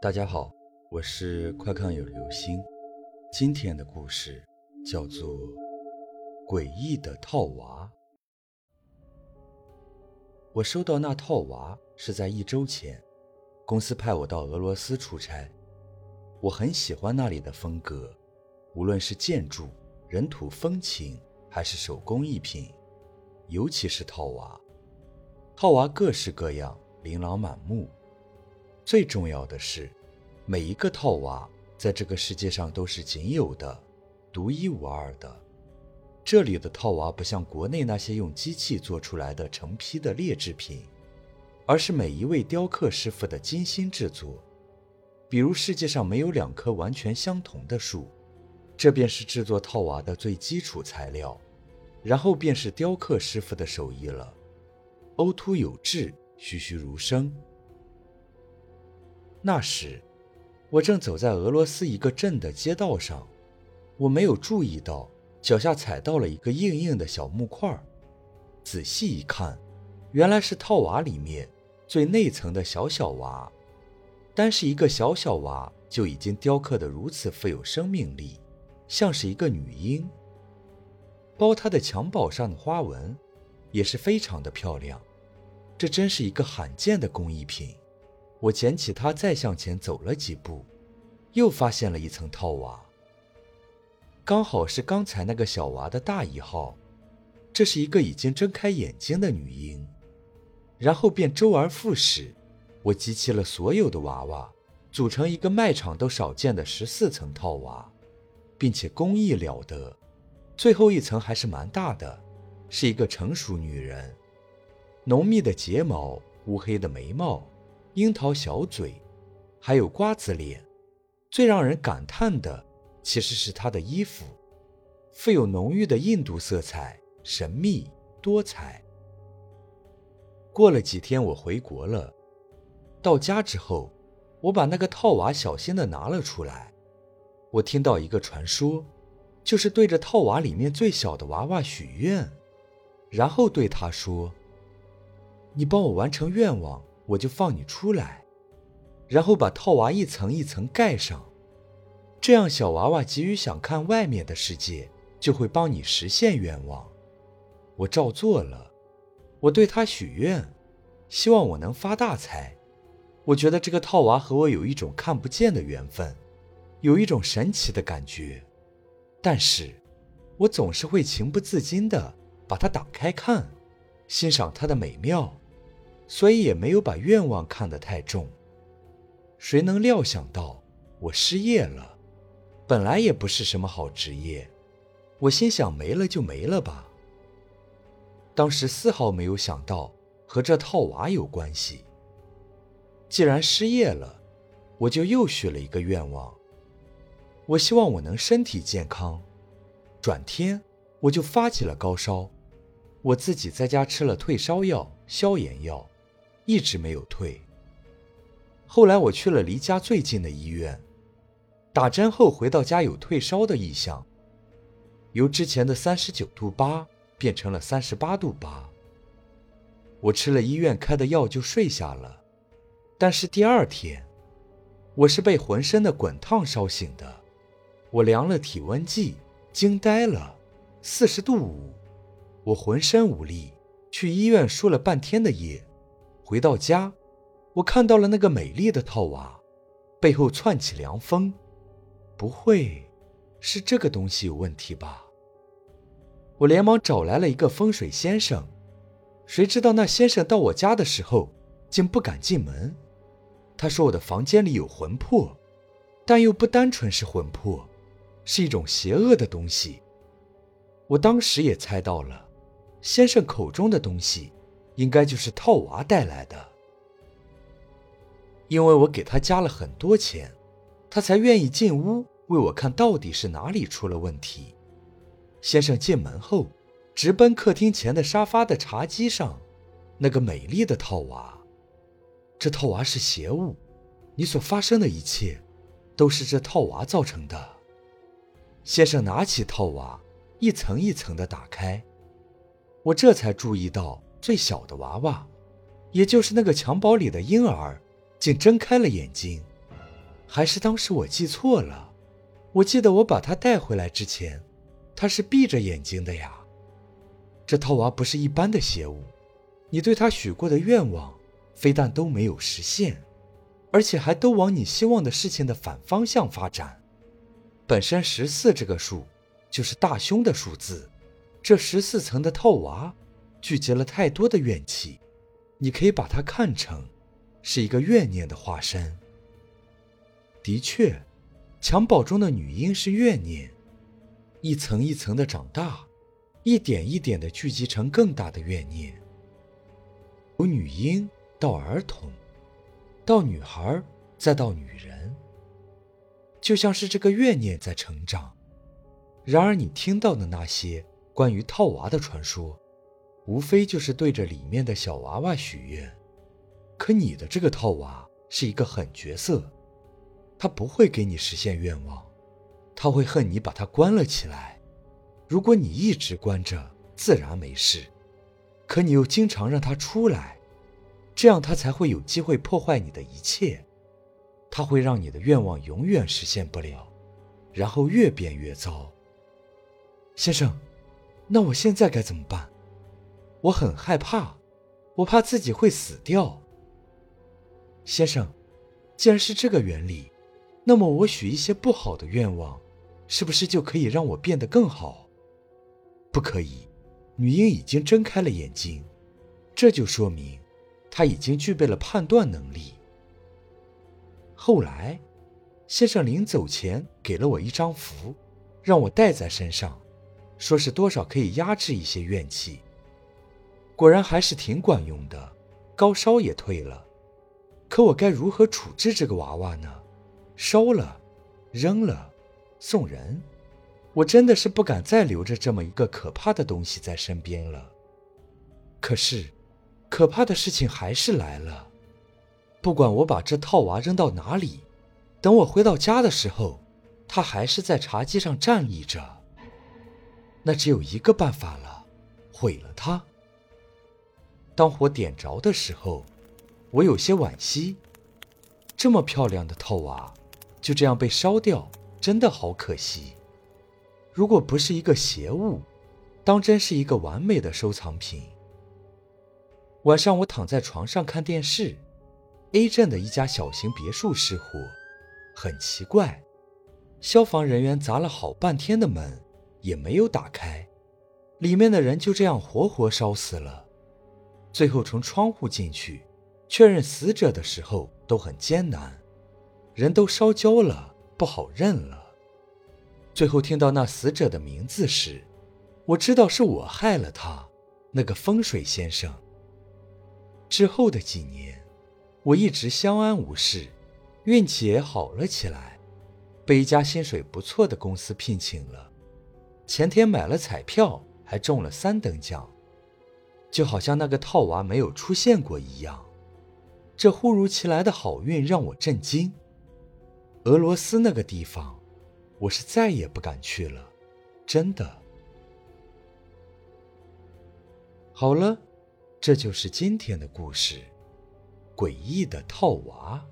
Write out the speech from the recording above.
大家好，我是快看有流星。今天的故事叫做《诡异的套娃》。我收到那套娃是在一周前，公司派我到俄罗斯出差。我很喜欢那里的风格，无论是建筑、人土风情，还是手工艺品，尤其是套娃。套娃各式各样，琳琅满目。最重要的是，每一个套娃在这个世界上都是仅有的、独一无二的。这里的套娃不像国内那些用机器做出来的成批的劣质品，而是每一位雕刻师傅的精心制作。比如世界上没有两棵完全相同的树，这便是制作套娃的最基础材料，然后便是雕刻师傅的手艺了，凹凸有致，栩栩如生。那时，我正走在俄罗斯一个镇的街道上，我没有注意到脚下踩到了一个硬硬的小木块仔细一看，原来是套娃里面最内层的小小娃。单是一个小小娃就已经雕刻得如此富有生命力，像是一个女婴。包它的襁褓上的花纹也是非常的漂亮，这真是一个罕见的工艺品。我捡起它，再向前走了几步，又发现了一层套娃，刚好是刚才那个小娃的大一号。这是一个已经睁开眼睛的女婴，然后便周而复始。我集齐了所有的娃娃，组成一个卖场都少见的十四层套娃，并且工艺了得。最后一层还是蛮大的，是一个成熟女人，浓密的睫毛，乌黑的眉毛。樱桃小嘴，还有瓜子脸，最让人感叹的其实是她的衣服，富有浓郁的印度色彩，神秘多彩。过了几天，我回国了，到家之后，我把那个套娃小心的拿了出来。我听到一个传说，就是对着套娃里面最小的娃娃许愿，然后对他说：“你帮我完成愿望。”我就放你出来，然后把套娃一层一层盖上，这样小娃娃急于想看外面的世界，就会帮你实现愿望。我照做了，我对他许愿，希望我能发大财。我觉得这个套娃和我有一种看不见的缘分，有一种神奇的感觉，但是，我总是会情不自禁地把它打开看，欣赏它的美妙。所以也没有把愿望看得太重。谁能料想到我失业了？本来也不是什么好职业，我心想没了就没了吧。当时丝毫没有想到和这套娃有关系。既然失业了，我就又许了一个愿望。我希望我能身体健康。转天我就发起了高烧，我自己在家吃了退烧药、消炎药。一直没有退。后来我去了离家最近的医院，打针后回到家有退烧的异象，由之前的三十九度八变成了三十八度八。我吃了医院开的药就睡下了，但是第二天，我是被浑身的滚烫烧醒的。我量了体温计，惊呆了，四十度五，我浑身无力，去医院输了半天的液。回到家，我看到了那个美丽的套娃，背后窜起凉风。不会是这个东西有问题吧？我连忙找来了一个风水先生，谁知道那先生到我家的时候竟不敢进门。他说我的房间里有魂魄，但又不单纯是魂魄，是一种邪恶的东西。我当时也猜到了，先生口中的东西。应该就是套娃带来的，因为我给他加了很多钱，他才愿意进屋为我看到底是哪里出了问题。先生进门后，直奔客厅前的沙发的茶几上，那个美丽的套娃。这套娃是邪物，你所发生的一切，都是这套娃造成的。先生拿起套娃，一层一层的打开，我这才注意到。最小的娃娃，也就是那个襁褓里的婴儿，竟睁开了眼睛，还是当时我记错了？我记得我把他带回来之前，他是闭着眼睛的呀。这套娃不是一般的邪物，你对他许过的愿望，非但都没有实现，而且还都往你希望的事情的反方向发展。本身十四这个数，就是大凶的数字。这十四层的套娃，聚集了太多的怨气，你可以把它看成，是一个怨念的化身。的确，襁褓中的女婴是怨念，一层一层的长大。一点一点的聚集成更大的怨念，由女婴到儿童，到女孩，再到女人，就像是这个怨念在成长。然而，你听到的那些关于套娃的传说，无非就是对着里面的小娃娃许愿。可你的这个套娃是一个狠角色，他不会给你实现愿望，他会恨你把他关了起来。如果你一直关着，自然没事；可你又经常让他出来，这样他才会有机会破坏你的一切。他会让你的愿望永远实现不了，然后越变越糟。先生，那我现在该怎么办？我很害怕，我怕自己会死掉。先生，既然是这个原理，那么我许一些不好的愿望，是不是就可以让我变得更好？不可以，女婴已经睁开了眼睛，这就说明她已经具备了判断能力。后来，先生临走前给了我一张符，让我带在身上，说是多少可以压制一些怨气。果然还是挺管用的，高烧也退了。可我该如何处置这个娃娃呢？烧了，扔了，送人？我真的是不敢再留着这么一个可怕的东西在身边了。可是，可怕的事情还是来了。不管我把这套娃扔到哪里，等我回到家的时候，它还是在茶几上站立着。那只有一个办法了，毁了它。当火点着的时候，我有些惋惜，这么漂亮的套娃，就这样被烧掉，真的好可惜。如果不是一个邪物，当真是一个完美的收藏品。晚上我躺在床上看电视，A 镇的一家小型别墅失火，很奇怪，消防人员砸了好半天的门也没有打开，里面的人就这样活活烧死了。最后从窗户进去确认死者的时候都很艰难，人都烧焦了，不好认了。最后听到那死者的名字时，我知道是我害了他，那个风水先生。之后的几年，我一直相安无事，运气也好了起来，被一家薪水不错的公司聘请了。前天买了彩票，还中了三等奖，就好像那个套娃没有出现过一样。这忽如其来的好运让我震惊。俄罗斯那个地方。我是再也不敢去了，真的。好了，这就是今天的故事——诡异的套娃。